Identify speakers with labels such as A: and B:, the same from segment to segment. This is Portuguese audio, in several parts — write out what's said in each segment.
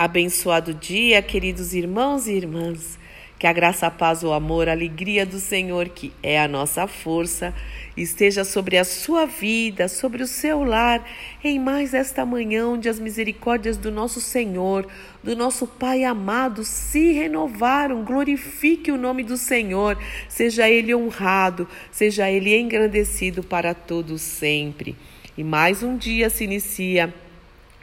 A: Abençoado dia, queridos irmãos e irmãs. Que a graça, a paz, o amor, a alegria do Senhor, que é a nossa força, esteja sobre a sua vida, sobre o seu lar, em mais esta manhã, onde as misericórdias do nosso Senhor, do nosso Pai amado, se renovaram. Glorifique o nome do Senhor, seja Ele honrado, seja Ele engrandecido para todos sempre. E mais um dia se inicia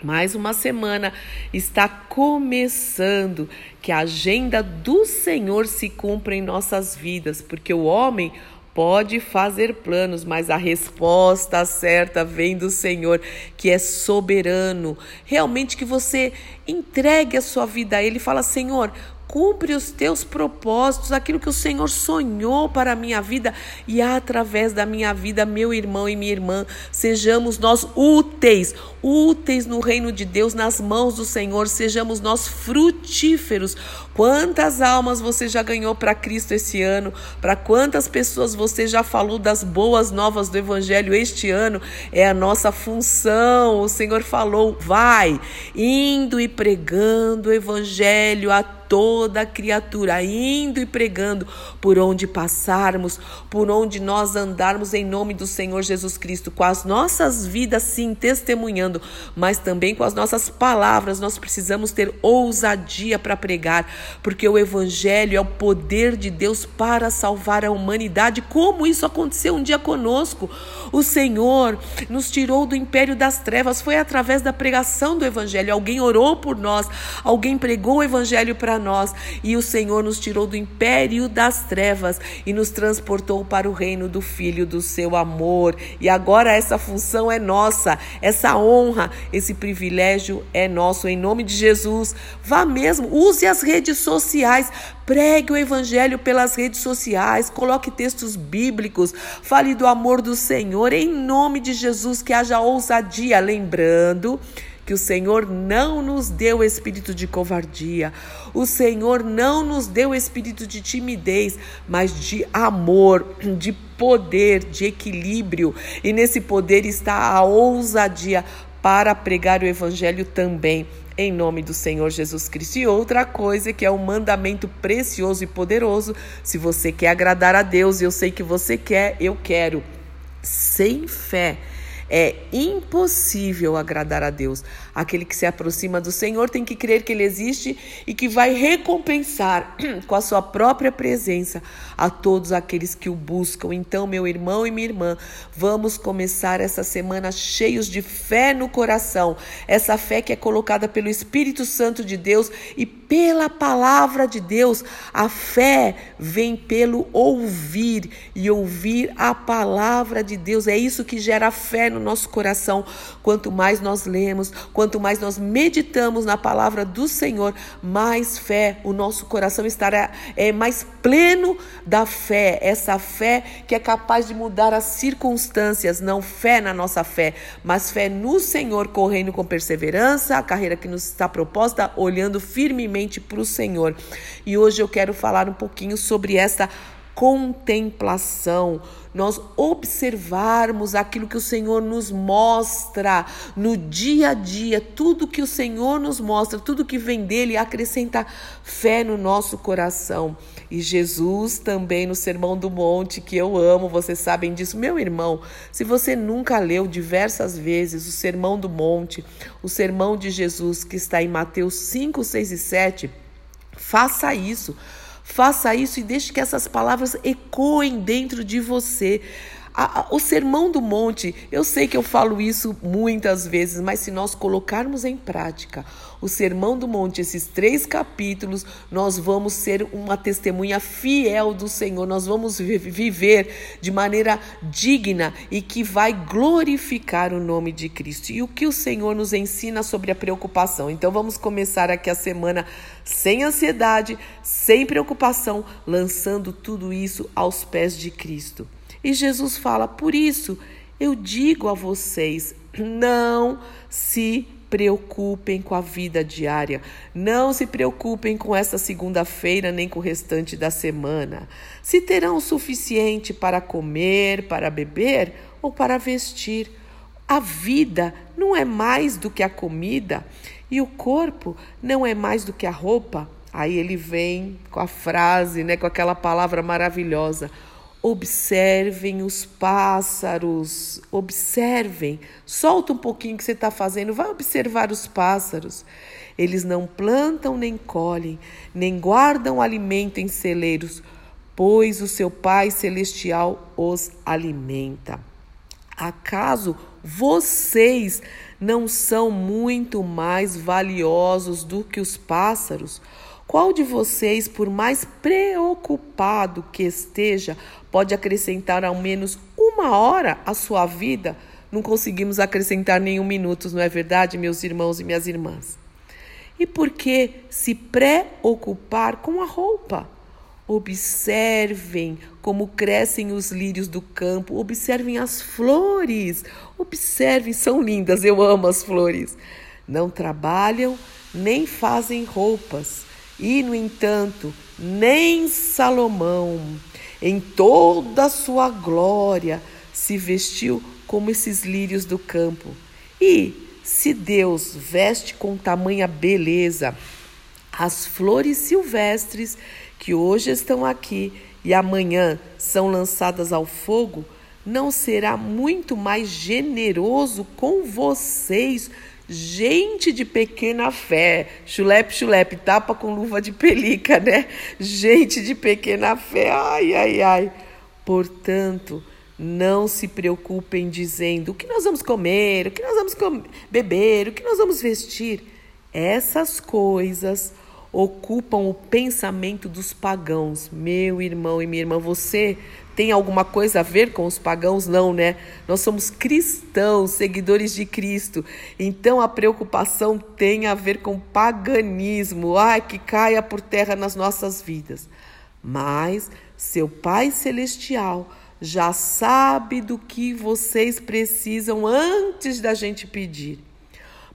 A: mais uma semana está começando, que a agenda do Senhor se cumpra em nossas vidas, porque o homem pode fazer planos, mas a resposta certa vem do Senhor, que é soberano. Realmente que você entregue a sua vida a Ele e fala: Senhor, cumpre os teus propósitos, aquilo que o Senhor sonhou para a minha vida e através da minha vida, meu irmão e minha irmã, sejamos nós úteis, úteis no reino de Deus, nas mãos do Senhor, sejamos nós frutíferos. Quantas almas você já ganhou para Cristo esse ano? Para quantas pessoas você já falou das boas novas do Evangelho este ano? É a nossa função. O Senhor falou: vai, indo e pregando o Evangelho a toda criatura, indo e pregando por onde passarmos, por onde nós andarmos em nome do Senhor Jesus Cristo, com as nossas vidas sim testemunhando, mas também com as nossas palavras. Nós precisamos ter ousadia para pregar, porque o evangelho é o poder de Deus para salvar a humanidade. Como isso aconteceu um dia conosco? O Senhor nos tirou do império das trevas, foi através da pregação do evangelho. Alguém orou por nós, alguém pregou o evangelho para nós e o Senhor nos tirou do império das trevas e nos transportou para o reino do Filho do seu amor. E agora essa função é nossa, essa honra, esse privilégio é nosso. Em nome de Jesus, vá mesmo, use as redes sociais Pregue o evangelho pelas redes sociais, coloque textos bíblicos, fale do amor do Senhor, em nome de Jesus, que haja ousadia. Lembrando que o Senhor não nos deu espírito de covardia, o Senhor não nos deu espírito de timidez, mas de amor, de poder, de equilíbrio. E nesse poder está a ousadia para pregar o evangelho também em nome do Senhor Jesus Cristo. E outra coisa que é um mandamento precioso e poderoso, se você quer agradar a Deus, eu sei que você quer, eu quero. Sem fé é impossível agradar a Deus. Aquele que se aproxima do Senhor tem que crer que Ele existe e que vai recompensar com a sua própria presença a todos aqueles que o buscam. Então, meu irmão e minha irmã, vamos começar essa semana cheios de fé no coração. Essa fé que é colocada pelo Espírito Santo de Deus e pela palavra de Deus. A fé vem pelo ouvir e ouvir a palavra de Deus. É isso que gera fé no nosso coração. Quanto mais nós lemos, quanto mais nós meditamos na palavra do Senhor, mais fé o nosso coração estará é mais pleno da fé. Essa fé que é capaz de mudar as circunstâncias, não fé na nossa fé, mas fé no Senhor, correndo com perseverança, a carreira que nos está proposta, olhando firmemente para o Senhor. E hoje eu quero falar um pouquinho sobre essa contemplação, nós observarmos aquilo que o Senhor nos mostra no dia a dia, tudo que o Senhor nos mostra, tudo que vem dele acrescenta fé no nosso coração. E Jesus também no Sermão do Monte, que eu amo, vocês sabem disso, meu irmão. Se você nunca leu diversas vezes o Sermão do Monte, o Sermão de Jesus que está em Mateus 5, 6 e 7, faça isso Faça isso e deixe que essas palavras ecoem dentro de você. O sermão do monte, eu sei que eu falo isso muitas vezes, mas se nós colocarmos em prática o sermão do monte, esses três capítulos, nós vamos ser uma testemunha fiel do Senhor, nós vamos viver de maneira digna e que vai glorificar o nome de Cristo. E o que o Senhor nos ensina sobre a preocupação? Então vamos começar aqui a semana sem ansiedade, sem preocupação, lançando tudo isso aos pés de Cristo. E Jesus fala: Por isso eu digo a vocês, não se preocupem com a vida diária. Não se preocupem com esta segunda-feira nem com o restante da semana. Se terão o suficiente para comer, para beber ou para vestir. A vida não é mais do que a comida E o corpo não é mais do que a roupa? Aí ele vem com a frase, né, com aquela palavra maravilhosa. Observem os pássaros, observem. Solta um pouquinho que você está fazendo, vai observar os pássaros. Eles não plantam nem colhem, nem guardam alimento em celeiros, pois o seu Pai Celestial os alimenta. Acaso vocês não são muito mais valiosos do que os pássaros? Qual de vocês, por mais preocupado que esteja, pode acrescentar ao menos uma hora à sua vida? Não conseguimos acrescentar nenhum minuto, não é verdade, meus irmãos e minhas irmãs? E por que se preocupar com a roupa? Observem como crescem os lírios do campo, observem as flores, observem, são lindas, eu amo as flores. Não trabalham nem fazem roupas, e, no entanto, nem Salomão, em toda a sua glória, se vestiu como esses lírios do campo. E se Deus veste com tamanha beleza as flores silvestres que hoje estão aqui e amanhã são lançadas ao fogo, não será muito mais generoso com vocês, gente de pequena fé? Chulepe, chulepe, tapa com luva de pelica, né? Gente de pequena fé, ai, ai, ai. Portanto, não se preocupem dizendo o que nós vamos comer, o que nós vamos beber, o que nós vamos vestir. Essas coisas ocupam o pensamento dos pagãos. Meu irmão e minha irmã, você tem alguma coisa a ver com os pagãos? Não, né? Nós somos cristãos, seguidores de Cristo. Então a preocupação tem a ver com paganismo. Ai, que caia por terra nas nossas vidas. Mas seu Pai Celestial já sabe do que vocês precisam antes da gente pedir.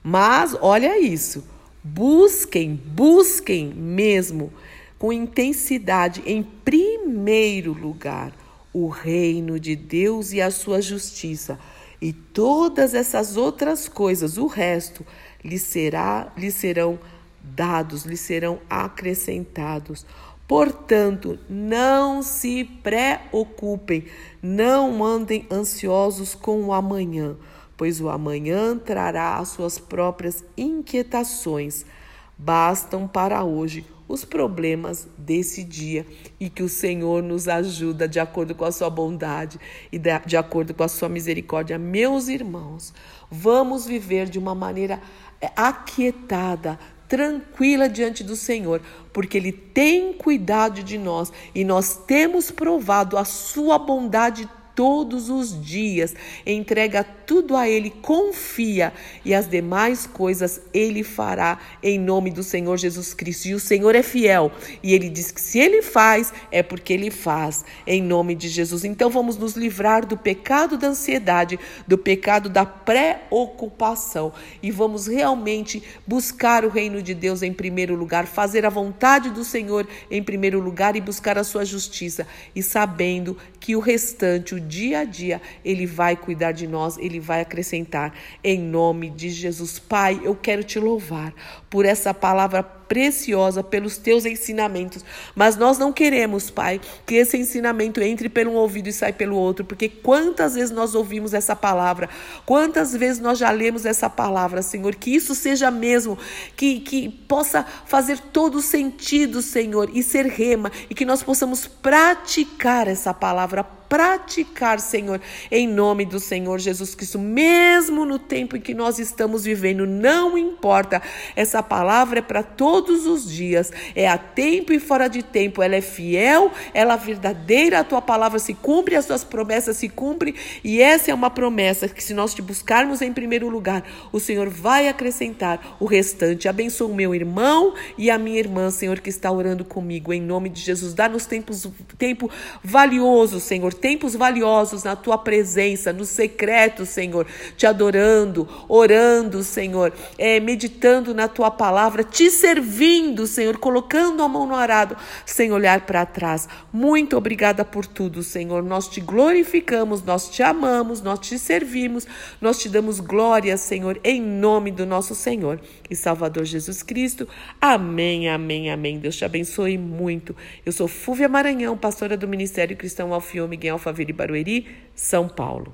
A: Mas olha isso, busquem, busquem mesmo com intensidade em primeiro lugar o reino de Deus e a sua justiça, e todas essas outras coisas, o resto, lhe será, lhe serão dados, lhe serão acrescentados. Portanto, não se preocupem, não andem ansiosos com o amanhã, pois o amanhã trará as suas próprias inquietações. Bastam para hoje os problemas desse dia e que o Senhor nos ajuda de acordo com a sua bondade e de acordo com a sua misericórdia. Meus irmãos, vamos viver de uma maneira é, aquietada, tranquila diante do Senhor, porque Ele tem cuidado de nós e nós temos provado a Sua bondade todos os dias. Entrega tudo a Ele, confia e as demais coisas Ele fará em nome do Senhor Jesus Cristo. E o Senhor é fiel e Ele diz que se Ele faz, é porque Ele faz em nome de Jesus. Então vamos nos livrar do pecado da ansiedade, do pecado da preocupação e vamos realmente buscar o reino de Deus em primeiro lugar, fazer a vontade do Senhor em primeiro lugar e buscar a sua justiça e sabendo que o restante, o dia a dia, Ele vai cuidar de nós, Ele vai acrescentar. Em nome de Jesus. Pai, eu quero te louvar por essa palavra preciosa pelos teus ensinamentos. Mas nós não queremos, Pai, que esse ensinamento entre pelo um ouvido e sai pelo outro, porque quantas vezes nós ouvimos essa palavra, quantas vezes nós já lemos essa palavra, Senhor, que isso seja mesmo, que, que possa fazer todo sentido, Senhor, e ser rema, e que nós possamos praticar essa palavra praticar, Senhor, em nome do Senhor Jesus Cristo, mesmo no tempo em que nós estamos vivendo, não importa, essa palavra é para todos os dias, é a tempo e fora de tempo, ela é fiel, ela é verdadeira, a tua palavra se cumpre, as tuas promessas se cumprem, e essa é uma promessa que se nós te buscarmos em primeiro lugar, o Senhor vai acrescentar o restante. Abençoa o meu irmão e a minha irmã, Senhor, que está orando comigo, em nome de Jesus, dá-nos tempo valioso, Senhor, tempos valiosos na tua presença, no secreto, Senhor, te adorando, orando, Senhor, é, meditando na tua palavra, te servindo, Senhor, colocando a mão no arado, sem olhar para trás. Muito obrigada por tudo, Senhor. Nós te glorificamos, nós te amamos, nós te servimos, nós te damos glória, Senhor, em nome do nosso Senhor e Salvador Jesus Cristo. Amém, amém, amém. Deus te abençoe muito. Eu sou Fúvia Maranhão, pastora do Ministério Cristão Alfiô Miguel Alfaville Barueri, São Paulo.